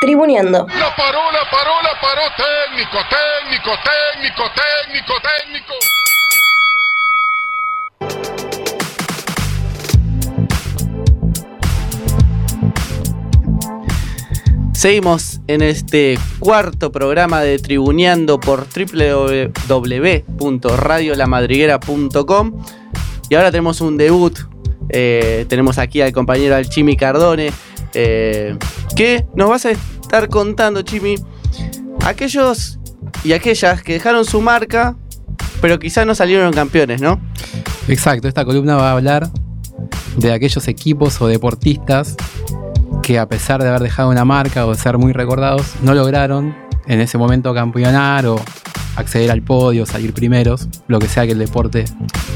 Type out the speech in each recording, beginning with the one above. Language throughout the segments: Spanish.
Tribuneando. La paró, la paró, la paró. Técnico, técnico, técnico, técnico, técnico. Seguimos en este cuarto programa de Tribuneando por www.radiolamadriguera.com y ahora tenemos un debut. Eh, tenemos aquí al compañero al Chimi Cardone eh, que nos vas a estar contando, Chimi, aquellos y aquellas que dejaron su marca pero quizás no salieron campeones, ¿no? Exacto, esta columna va a hablar de aquellos equipos o deportistas que a pesar de haber dejado una marca o de ser muy recordados, no lograron en ese momento campeonar o acceder al podio, salir primeros, lo que sea que el deporte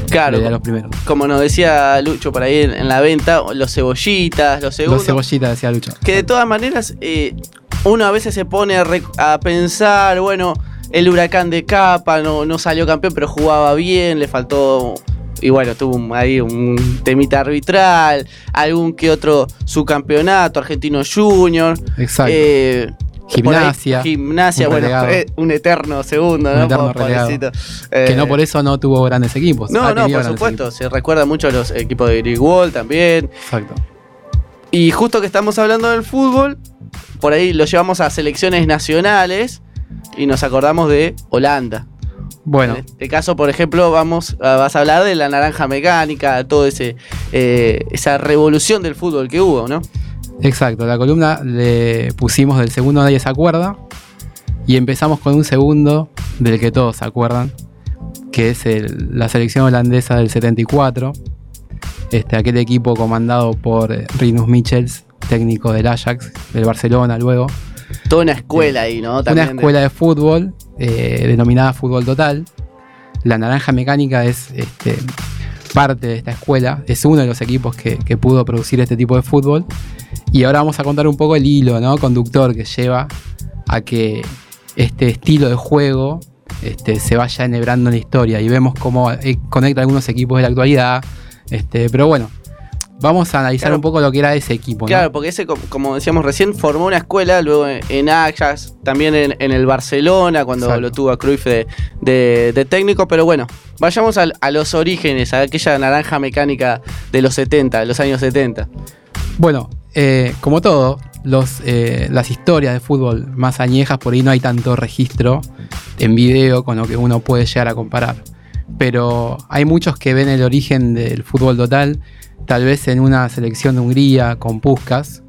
Claro, le dé a los primeros. como nos decía Lucho por ahí en, en la venta, los cebollitas, los segundos. Los cebollitas, decía Lucho. Que de todas maneras, eh, uno a veces se pone a, pensar, bueno, el huracán de capa no, no salió campeón, pero jugaba bien, le faltó. Y bueno, tuvo ahí un temita arbitral, algún que otro subcampeonato, Argentino Junior. Exacto. eh, Gimnasia, ahí, gimnasia, un bueno, eh, un eterno segundo, Un ¿no? eterno que Eh, no por eso no tuvo grandes equipos. No, no, por supuesto. Se recuerda mucho a los equipos de Grigwall también. Exacto. Y justo que estamos hablando del fútbol, por ahí lo llevamos a selecciones nacionales y nos acordamos de Holanda. Bueno, En este caso, por ejemplo, vamos, vas a hablar de la naranja mecánica, todo ese eh, esa revolución del fútbol que hubo, ¿no? Exacto. La columna le pusimos del segundo nadie se acuerda. Y empezamos con un segundo del que todos se acuerdan. Que es el- la selección holandesa del 74. Este, aquel equipo comandado por Rinus Michels, técnico del Ajax, del Barcelona luego. Toda una escuela ahí, ¿no? También una de- escuela de fútbol eh, denominada Fútbol Total. La Naranja Mecánica es este, parte de esta escuela, es uno de los equipos que, que pudo producir este tipo de fútbol. Y ahora vamos a contar un poco el hilo ¿no? conductor que lleva a que este estilo de juego este, se vaya enhebrando en la historia. Y vemos cómo eh, conecta algunos equipos de la actualidad. Este, pero bueno, vamos a analizar Claro. un poco lo que era ese equipo. ¿no? Claro, porque ese, co- como decíamos recién, formó una escuela, luego en, Ajax, también en, en el Barcelona, cuando Exacto. lo tuvo a Cruyff de, de- de técnico. Pero bueno, vayamos al- a los orígenes, a aquella naranja mecánica de los 70, de los años 70. Bueno, eh, como todo, los, eh, las historias de fútbol más añejas, por ahí no hay tanto registro en video con lo que uno puede llegar a comparar. Pero hay muchos que ven el origen del fútbol total, tal vez en una selección de Hungría con Puskas,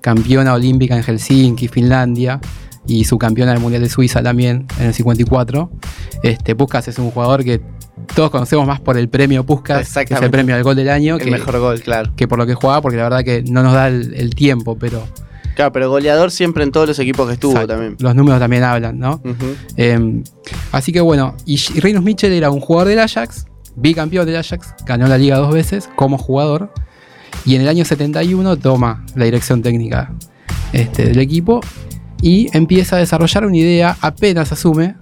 campeona olímpica en Helsinki, Finlandia, y subcampeona del Mundial de Suiza también en el 54. Este, Puskas es un jugador que todos conocemos más por el premio Puskas, que es el premio al gol del año, El que, mejor gol, claro. que por lo que jugaba, porque la verdad que no nos da el, el tiempo, pero Claro, pero goleador siempre en todos los equipos que estuvo exacto, también. los números también hablan, ¿no? Eh, así que bueno, y, Rinus Mitchell era un jugador del Ajax, bicampeón del Ajax, ganó la liga dos veces como jugador, y en el año 71 toma la dirección técnica este, del equipo y empieza a desarrollar una idea, apenas asume,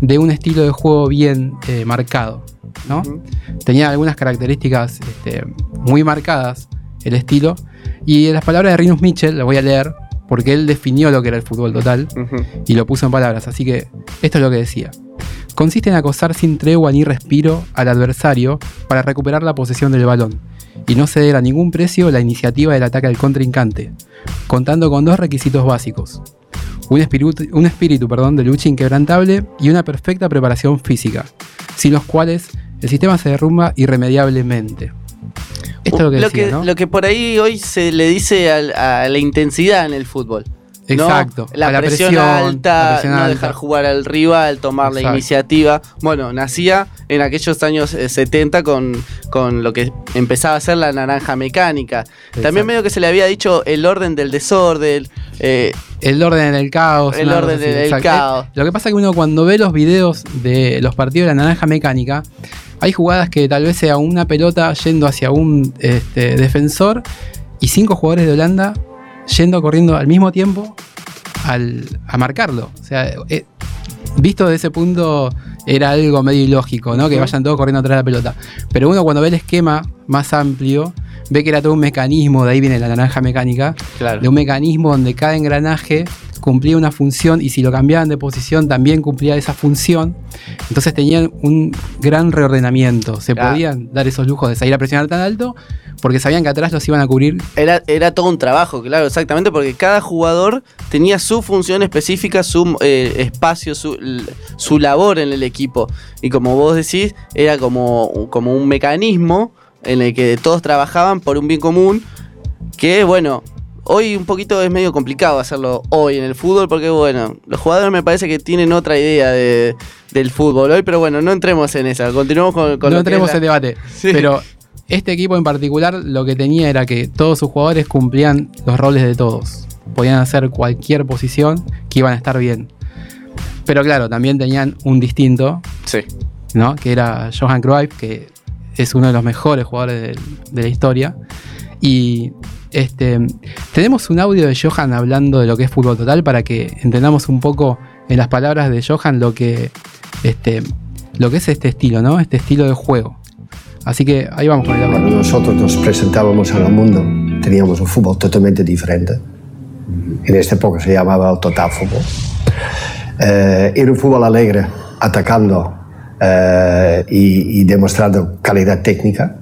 de un estilo de juego bien eh, marcado, ¿no? Tenía algunas características este, muy marcadas el estilo. Y las palabras de Rinus Mitchell, las voy a leer, porque él definió lo que era el fútbol total y lo puso en palabras. Así que esto es lo que decía. Consiste en acosar sin tregua ni respiro al adversario para recuperar la posesión del balón y no ceder a ningún precio la iniciativa del ataque al contrincante, contando con dos requisitos básicos. Un espíritu, un espíritu perdón, de lucha inquebrantable y una perfecta preparación física, sin los cuales el sistema se derrumba irremediablemente. Esto es lo que decía, ¿no? lo que por ahí hoy se le dice a, la intensidad en el fútbol. ¿no? Exacto. La, presión, presión, alta, la presión no alta. dejar jugar al rival, tomar la iniciativa. Bueno, nacía en aquellos años eh, 70 con, con lo que empezaba a ser la naranja mecánica. Exacto. También medio que se le había dicho el orden del desorden. Eh, El orden en el caos. El orden cosa así, en el exacto. caos. Lo que pasa es que uno cuando ve los videos de los partidos de la naranja mecánica, hay jugadas que tal vez sea una pelota yendo hacia un este, defensor y cinco jugadores de Holanda yendo corriendo al mismo tiempo al- a marcarlo. O sea, eh, visto desde ese punto era algo medio ilógico, ¿no? Que vayan todos corriendo atrás de la pelota. Pero uno cuando ve el esquema más amplio, ve que era todo un mecanismo, de ahí viene la naranja mecánica, Claro. de un mecanismo donde cada engranaje cumplía una función y si lo cambiaban de posición también cumplía esa función. Entonces tenían un gran reordenamiento. Se podían dar esos lujos de salir a presionar tan alto porque sabían que atrás los iban a cubrir. Era, era todo un trabajo, claro, exactamente, porque cada jugador tenía su función específica, su eh, espacio, su, su labor en el equipo. Y como vos decís, era como, como un mecanismo en el que todos trabajaban por un bien común, que bueno, hoy un poquito es medio complicado hacerlo hoy en el fútbol, porque bueno, los jugadores me parece que tienen otra idea de, del fútbol hoy, pero bueno, no entremos en esa, continuemos con, con no lo que tenemos es la- el debate. Sí. Pero este equipo en particular lo que tenía era que todos sus jugadores cumplían los roles de todos. Podían hacer cualquier posición que iban a estar bien. Pero claro, también tenían un distinto, Sí. ¿no? Que era Johan Cruyff, que es uno de los mejores jugadores de, la historia. Y este, tenemos un audio de Johan hablando de lo que es fútbol total para que entendamos un poco en las palabras de Johan lo que, este, lo que es este estilo, ¿no? Este estilo de juego. Así que ahí vamos con el audio. Cuando nosotros nos presentábamos al mundo, teníamos un fútbol totalmente diferente. En esta época se llamaba el total fútbol. Eh, era un fútbol alegre, atacando eh, y, demostrando calidad técnica.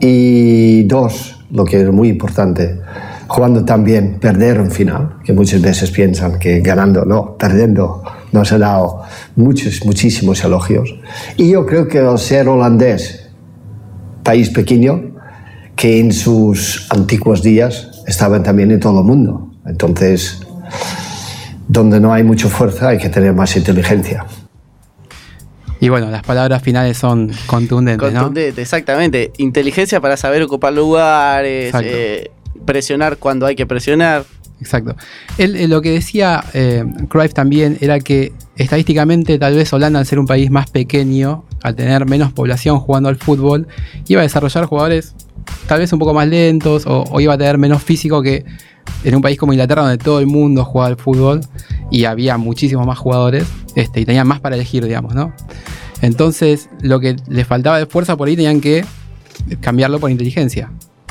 Y dos, lo que es muy importante, jugando también, perder un final, que muchas veces piensan que ganando, no, perdiendo nos ha dado muchos, muchísimos elogios. Y yo creo que al ser holandés, país pequeño que en sus antiguos días estaban también en todo el mundo. Entonces, donde no hay mucha fuerza hay que tener más inteligencia. Y bueno, las palabras finales son contundentes, ¿no? Contundente, exactamente. Inteligencia para saber ocupar lugares, eh, presionar cuando hay que presionar. Exacto. Él, eh, lo que decía eh, Cruyff también era que estadísticamente tal vez Holanda al ser un país más pequeño, al tener menos población jugando al fútbol, iba a desarrollar jugadores tal vez un poco más lentos o, o iba a tener menos físico que en un país como Inglaterra donde todo el mundo jugaba al fútbol y había muchísimos más jugadores este, y tenían más para elegir, digamos, ¿no? Entonces lo que les faltaba de fuerza por ahí tenían que cambiarlo por inteligencia,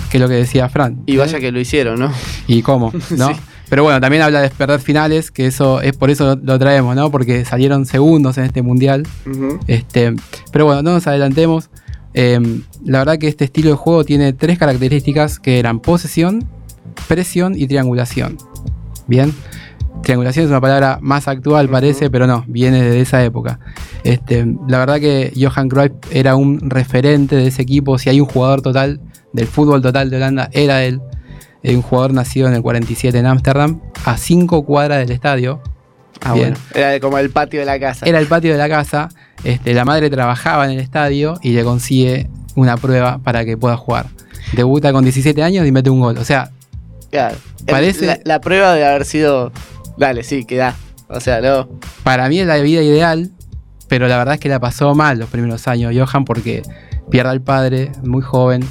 que es lo que decía Fran. Y vaya que lo hicieron, ¿no? ¿Y cómo? ¿No? Sí. Pero bueno, también habla de perder finales, que eso es por eso lo, traemos, ¿no? Porque salieron segundos en este mundial. Este, pero bueno, no nos adelantemos. Eh, la verdad que este estilo de juego tiene tres características que eran posesión, presión y triangulación. Bien. Triangulación es una palabra más actual, parece, pero no, viene de esa época. Este, la verdad que Johan Cruyff era un referente de ese equipo. Si hay un jugador total del fútbol total de Holanda, era él. Eh, un jugador nacido en el 47 en Ámsterdam, a 5 cuadras del estadio. Ah, Bien. bueno. Era como el patio de la casa. Era el patio de la casa. Este, la madre trabajaba en el estadio y le consigue una prueba para que pueda jugar. Debuta con 17 años y mete un gol. O sea, Claro. Parece- La, la prueba de haber sido. Dale, sí, queda. O sea, no. para mí es la vida ideal, pero la verdad es que la pasó mal los primeros años Johan porque pierde al padre muy joven.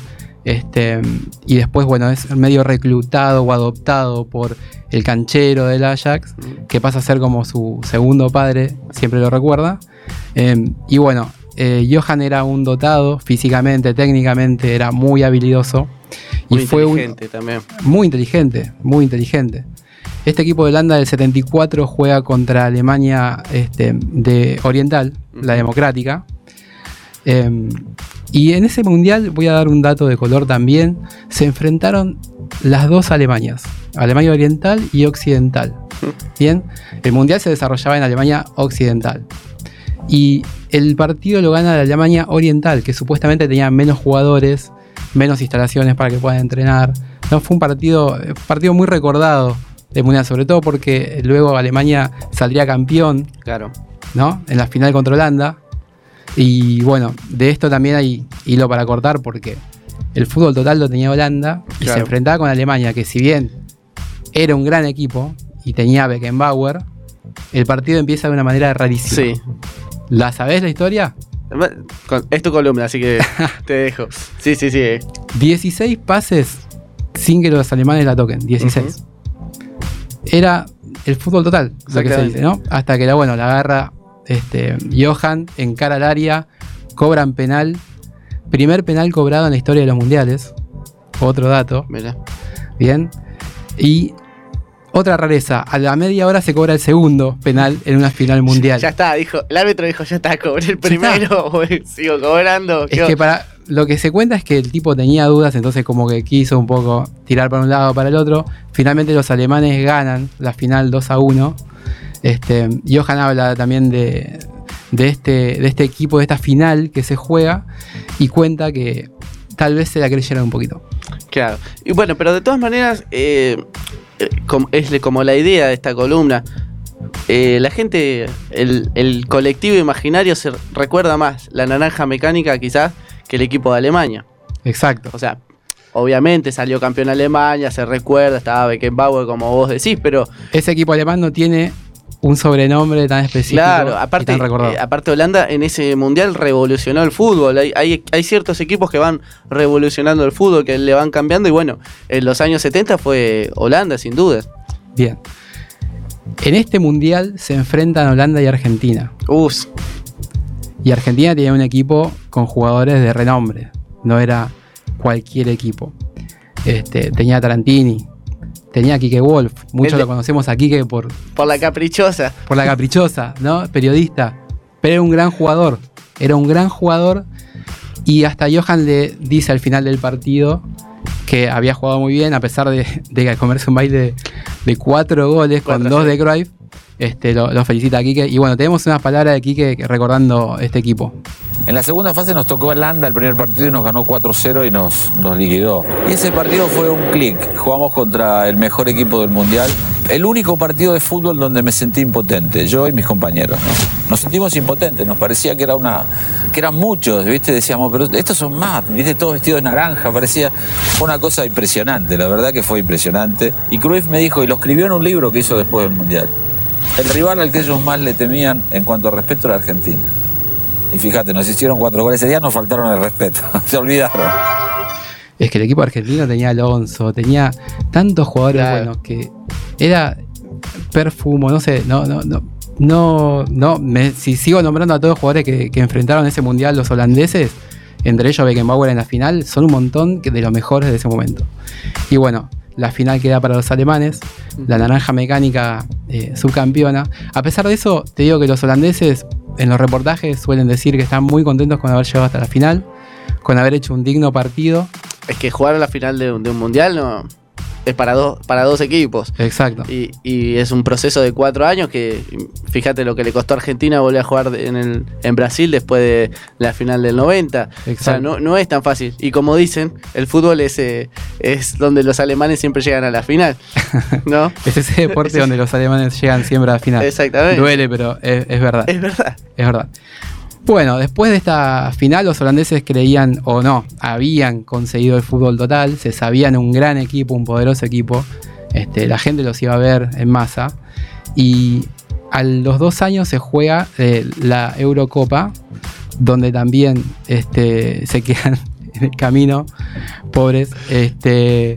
Este, y después, bueno, es medio reclutado o adoptado por el canchero del Ajax, que pasa a ser como su segundo padre, siempre lo recuerda. Eh, y bueno, eh, Johan era un dotado físicamente, técnicamente, era muy habilidoso. Muy y fue un, también. muy inteligente, muy inteligente. Este equipo de Holanda del 74 juega contra Alemania este, de Oriental, la democrática. Em, y en ese mundial, voy a dar un dato de color también, se enfrentaron las dos Alemanias, Alemania Oriental y Occidental. Bien, el mundial se desarrollaba en Alemania Occidental. Y el partido lo gana la Alemania Oriental, que supuestamente tenía menos jugadores, menos instalaciones para que puedan entrenar. No, fue un partido, partido muy recordado del mundial, sobre todo porque luego Alemania saldría campeón Claro. ¿no? En la final contra Holanda. Y bueno, de esto también hay hilo para cortar porque el fútbol total lo tenía Holanda y Claro. se enfrentaba con Alemania, que si bien era un gran equipo y tenía Beckenbauer, el partido empieza de una manera rarísima. Sí. ¿La sabés la historia? Es tu columna, así que te dejo. Sí, sí, sí. 16 pases sin que los alemanes la toquen. 16. Era el fútbol total, lo que se dice, ¿no? Hasta que la, bueno, la agarra este, Johan, encara al área, cobran penal. Primer penal cobrado en la historia de los mundiales. otro dato. Mirá. Bien. Y otra rareza, a la media hora se cobra el segundo penal en una final mundial. Ya está, dijo, el árbitro dijo, ya está, cobré el primero, sigo cobrando. Es que para lo que se cuenta es que el tipo tenía dudas, entonces como que quiso un poco tirar para un lado para el otro. Finalmente los alemanes ganan la final 2 a 1. Este, Johan habla también de, de este, de este equipo, de esta final que se juega y cuenta que tal vez se la creyeron un poquito. Claro. Y bueno, pero de todas maneras, eh, es como la idea de esta columna. Eh, la gente, el, el colectivo imaginario se recuerda más la naranja mecánica quizás que el equipo de Alemania. Exacto. O sea, obviamente salió campeón Alemania, se recuerda, estaba Beckenbauer como vos decís, pero Ese equipo alemán no tiene un sobrenombre tan específico claro, y aparte, tan recordado. eh, aparte Holanda en ese mundial revolucionó el fútbol. Hay, hay, hay ciertos equipos que van revolucionando el fútbol, que le van cambiando y bueno, en los años 70 fue Holanda sin duda. Bien. En este mundial se enfrentan Holanda y Argentina. Uf, Y Argentina tenía un equipo con jugadores de renombre. No era cualquier equipo. Este, tenía a Tarantini. Tenía a Kike Wolf. Muchos El lo conocemos a Kike por, por la caprichosa. por la caprichosa, ¿no? Periodista. Pero era un gran jugador. Era un gran jugador. Y hasta Johan le dice al final del partido que había jugado muy bien, a pesar de, de comerse un baile de cuatro goles con dos sí. de Cruyff. Este, lo, felicita a Quique. Y bueno, tenemos unas palabras de Quique recordando este equipo. En la segunda fase nos tocó Holanda el primer partido y nos ganó 4-0 y nos, liquidó. Y ese partido fue un clic. Jugamos contra el mejor equipo del Mundial. El único partido de fútbol donde me sentí impotente, yo y mis compañeros. ¿no? Nos sentimos impotentes, nos parecía que era una que eran muchos, ¿viste? Decíamos, pero estos son más, ¿viste? Todos vestidos de naranja, parecía una cosa impresionante, la verdad que fue impresionante. Y Cruyff me dijo, y lo escribió en un libro que hizo después del Mundial. El rival al que ellos más le temían en cuanto a respeto era Argentina. Y fíjate, nos hicieron cuatro goles ese día, nos faltaron el respeto. Se olvidaron. Es que el equipo argentino tenía Alonso, tenía tantos jugadores Claro. buenos que era perfumo, no sé, no, no, no. No, no, me- si sigo nombrando a todos los jugadores que, que enfrentaron ese mundial los holandeses, entre ellos Beckenbauer en la final, son un montón de los mejores de ese momento. Y bueno, la final queda para los alemanes, la naranja mecánica eh, subcampeona. A pesar de eso, te digo que los holandeses en los reportajes suelen decir que están muy contentos con haber llegado hasta la final, con haber hecho un digno partido. es que jugar a la final de, un- de un mundial no es para dos, para dos equipos. Exacto. Y, y es un proceso de cuatro años que, fíjate lo que le costó a Argentina volver a jugar en, el, en Brasil después de la final del 90. O sea, Exacto. no, no es tan fácil. Y como dicen, el fútbol es, eh, es donde los alemanes siempre llegan a la final. ¿No? Es ese deporte donde los alemanes llegan siempre a la final. Exactamente. Duele, pero es, es verdad. Es verdad. Es verdad. Bueno, después de esta final, los holandeses creían, o no, habían conseguido el fútbol total, se sabían un gran equipo, un poderoso equipo. Este, la gente los iba a ver en masa. Y a los dos años se juega eh, la Eurocopa, donde también este, se quedan en el camino, pobres. Este,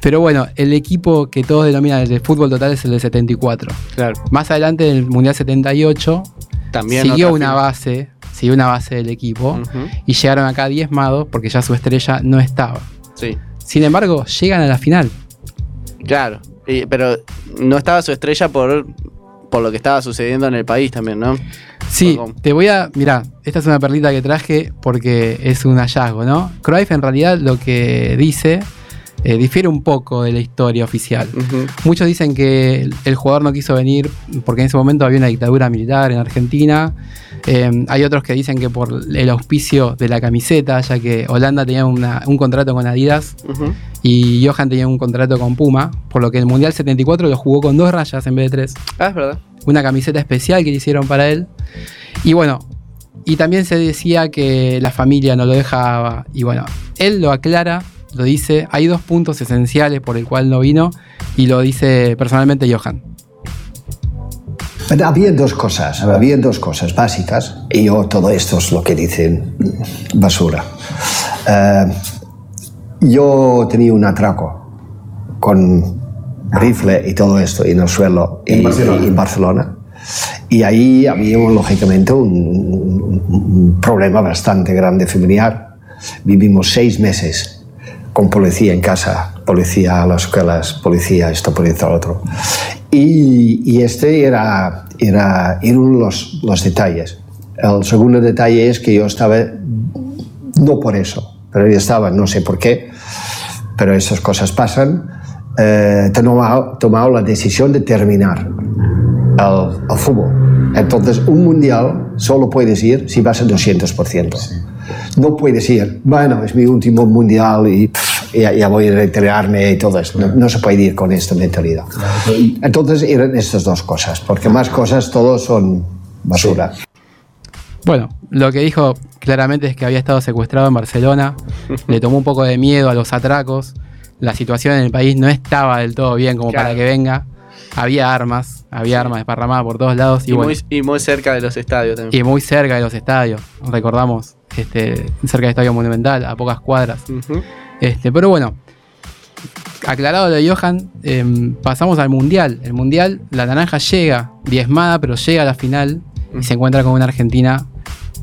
pero bueno, el equipo que todos denominan el de fútbol total es el de 74. Claro. Más adelante, en el Mundial 78, También siguió una final. base, siguió una base del equipo y llegaron acá diezmados porque ya su estrella no estaba. Sí, Sin embargo, llegan a la final. claro. Y- pero no estaba su estrella por, por lo que estaba sucediendo en el país también, ¿no? Sí, Perdón. te voy a. Mirá, esta es una perlita que traje porque es un hallazgo, ¿no? Cruyff en realidad lo que dice eh, difiere un poco de la historia oficial. Muchos dicen que el, el jugador no quiso venir porque en ese momento había una dictadura militar en Argentina. Eh, hay otros que dicen que por el auspicio de la camiseta, ya que Holanda tenía una- un contrato con Adidas y Johan tenía un contrato con Puma, por lo que el Mundial 74 lo jugó con dos rayas en vez de tres. Ah, es verdad. Una camiseta especial que le hicieron para él. Y bueno, y también se decía que la familia no lo dejaba. Y bueno, él lo aclara, lo dice. Hay dos puntos esenciales por el cual no vino y lo dice personalmente Johan. Había dos cosas, había dos cosas básicas, y yo todo esto es lo que dicen basura. Eh, yo tenía un atraco con rifle y todo esto en el suelo y- y- en Barcelona. Y ahí había lógicamente un, un- un problema bastante grande familiar. Vivimos seis meses con policía en casa, policía a las escuelas, policía esto, policía lo otro. Y, este era, era, era uno de los, los detalles. El segundo detalle es que yo estaba, no por eso, pero yo estaba, no sé por qué, pero esas cosas pasan, eh, tomado, tomado la decisión de terminar el, el fútbol. Entonces, un mundial solo puedes ir si vas al 200%. No puedes ir, bueno, es mi último mundial y pff, ya, ya voy a retirarme y todo eso. No, no se puede ir con esta mentalidad. Entonces, eran estas dos cosas, porque más cosas todos son basura. Bueno, lo que dijo claramente es que había estado secuestrado en Barcelona, le tomó un poco de miedo a los atracos, la situación en el país no estaba del todo bien como Claro. para que venga, había armas, había armas desparramadas por todos lados y, Y, bueno, muy, y muy cerca de los estadios también. y muy cerca de los estadios, recordamos, este, cerca del Estadio Monumental, a pocas cuadras. Este, pero bueno, aclarado lo de Johan, em, pasamos al Mundial. El Mundial, la naranja llega diezmada, pero llega a la final y se encuentra con una Argentina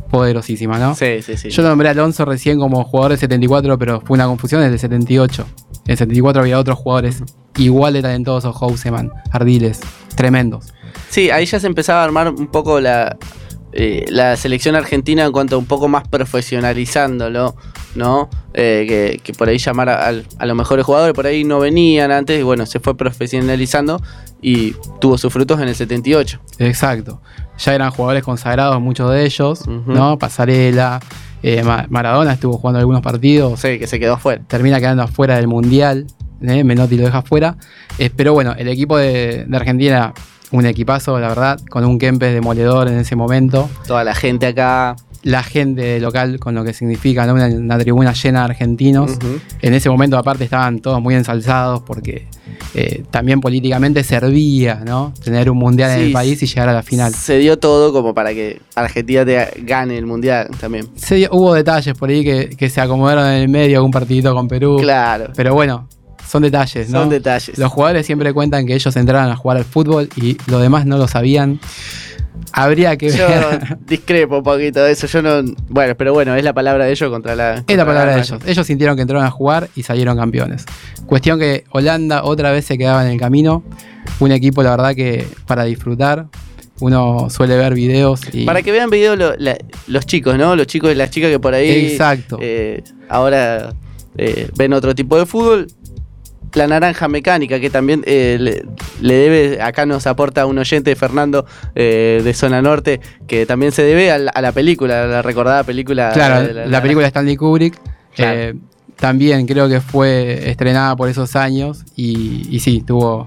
poderosísima, ¿no? Sí, sí, sí. Yo nombré a Alonso recién como jugador del 74, pero fue una confusión, es del 78. En el 74 había otros jugadores igual de talentosos, Houseman, Ardiles, tremendos. Sí, ahí ya se empezaba a armar un poco la, eh, la selección argentina en cuanto a un poco más profesionalizándolo, ¿no? Eh, que, que por ahí llamar a, los mejores jugadores, por ahí no venían antes, y bueno, se fue profesionalizando y tuvo sus frutos en el 78. Exacto. Ya eran jugadores consagrados, muchos de ellos. ¿no? Pasarela, eh, Ma- Maradona estuvo jugando algunos partidos, Sí, que se quedó afuera. termina quedando afuera del Mundial, ¿eh? Menotti lo deja afuera. Eh, pero bueno, el equipo de, de Argentina, un equipazo, la verdad, con un Kempes demoledor en ese momento. Toda la gente acá. La gente local con lo que significa, ¿no? una, una tribuna llena de argentinos. En ese momento, aparte, estaban todos muy ensalzados porque eh, también políticamente servía, ¿no? Tener un mundial en el país y llegar a la final. Se dio todo como para que Argentina te gane el mundial también. Se dio- hubo detalles por ahí que, que se acomodaron en el medio, algún partidito con Perú. Claro. Pero bueno, son detalles, ¿no? Son detalles. Los jugadores siempre cuentan que ellos entraron a jugar al fútbol y lo demás no lo sabían. Habría que Yo ver. discrepo un poquito de eso. Yo no. Bueno, pero bueno, es la palabra de ellos contra la. Es la palabra de ellos. Ellos sintieron que entraron a jugar y salieron campeones. Cuestión que Holanda otra vez se quedaba en el camino. Un equipo, la verdad, que para disfrutar. Uno suele ver videos y. Para que vean video lo- la- los chicos, ¿no? Los chicos y las chicas que por ahí. Exacto. eh, ahora eh, ven otro tipo de fútbol. La naranja mecánica, que también eh, le, le debe, acá nos aporta un oyente, Fernando, eh, de Zona Norte, que también se debe a la, a la película, a la recordada película. Claro, de la, película de Stanley Kubrick. Claro. eh, también creo que fue estrenada por esos años y, y sí, tuvo,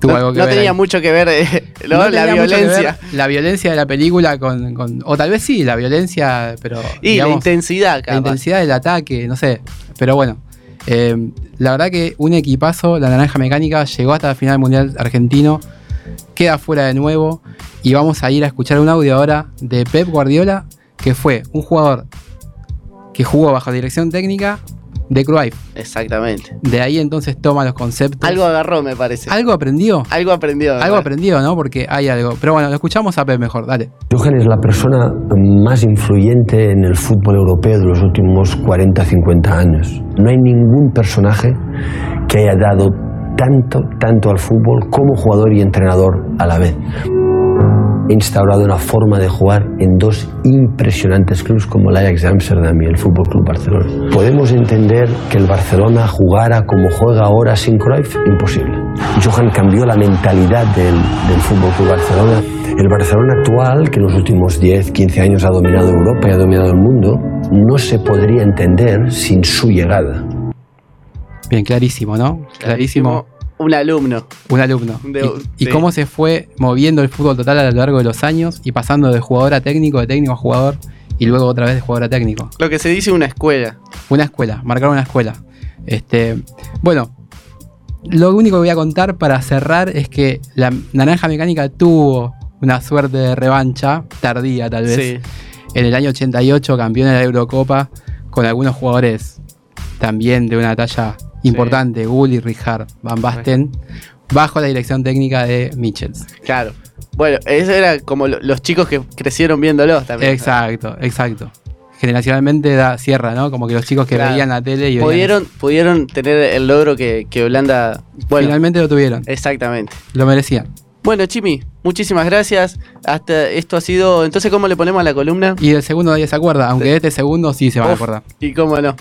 tuvo No, algo que no ver. tenía mucho que ver eh, ¿no? No la tenía mucho que ver violencia. La violencia de la película con, con- O tal vez sí, la violencia, pero. Y la intensidad, la intensidad del ataque, no sé. Pero bueno. Eh, la verdad que un equipazo, la Naranja Mecánica, llegó hasta la final mundial argentino. Queda fuera de nuevo. Y vamos a ir a escuchar un audio ahora de Pep Guardiola, que fue un jugador que jugó bajo dirección técnica de Cruyff. Exactamente. De ahí entonces toma los conceptos. Algo agarró, me parece. ¿Algo aprendió? Algo aprendió. Algo aprendió, ¿no? Porque hay algo. Pero bueno, lo escuchamos a Pep mejor, dale. Johan es la persona más influyente en el fútbol europeo de los últimos 40-50 años. No hay ningún personaje que haya dado tanto, tanto al fútbol como jugador y entrenador a la vez. Ha instaurado una forma de jugar en dos impresionantes clubes como el Ajax de Amsterdam y el Fútbol Club Barcelona. ¿Podemos entender que el Barcelona jugara como juega ahora sin Cruyff? Imposible. Johan cambió la mentalidad del, del Fútbol Club Barcelona. El Barcelona actual, que en los últimos 10, 15 años ha dominado Europa y ha dominado el mundo, no se podría entender sin su llegada. Bien, clarísimo, ¿no? Clarísimo. Un alumno. Un alumno. De- y, cómo se fue moviendo el fútbol total a lo largo de los años y pasando de jugador a técnico, de técnico a jugador y luego otra vez de jugador a técnico. Lo que se dice una escuela. Una escuela, marcar una escuela. Este, bueno, lo único que voy a contar para cerrar es que la Naranja Mecánica tuvo una suerte de revancha, tardía tal vez, Sí. en el año 88, campeón de la Eurocopa, con algunos jugadores también de una talla importante, Gulli, Rijard, Van Basten, bajo la dirección técnica de Michels. Claro. Bueno, eso era como lo- los chicos que crecieron viéndolos también. Exacto, exacto. generacionalmente da cierra, ¿no? Como que los chicos que Claro. veían la tele y veían Pudieron, pudieron tener el logro que, que Holanda. Bueno, finalmente lo tuvieron, exactamente. lo merecían. Bueno, Chimi, muchísimas gracias. Hasta esto ha sido. Entonces, ¿cómo le ponemos a la columna? Y el segundo nadie se acuerda, aunque de este segundo sí se van a acordar. Y cómo no.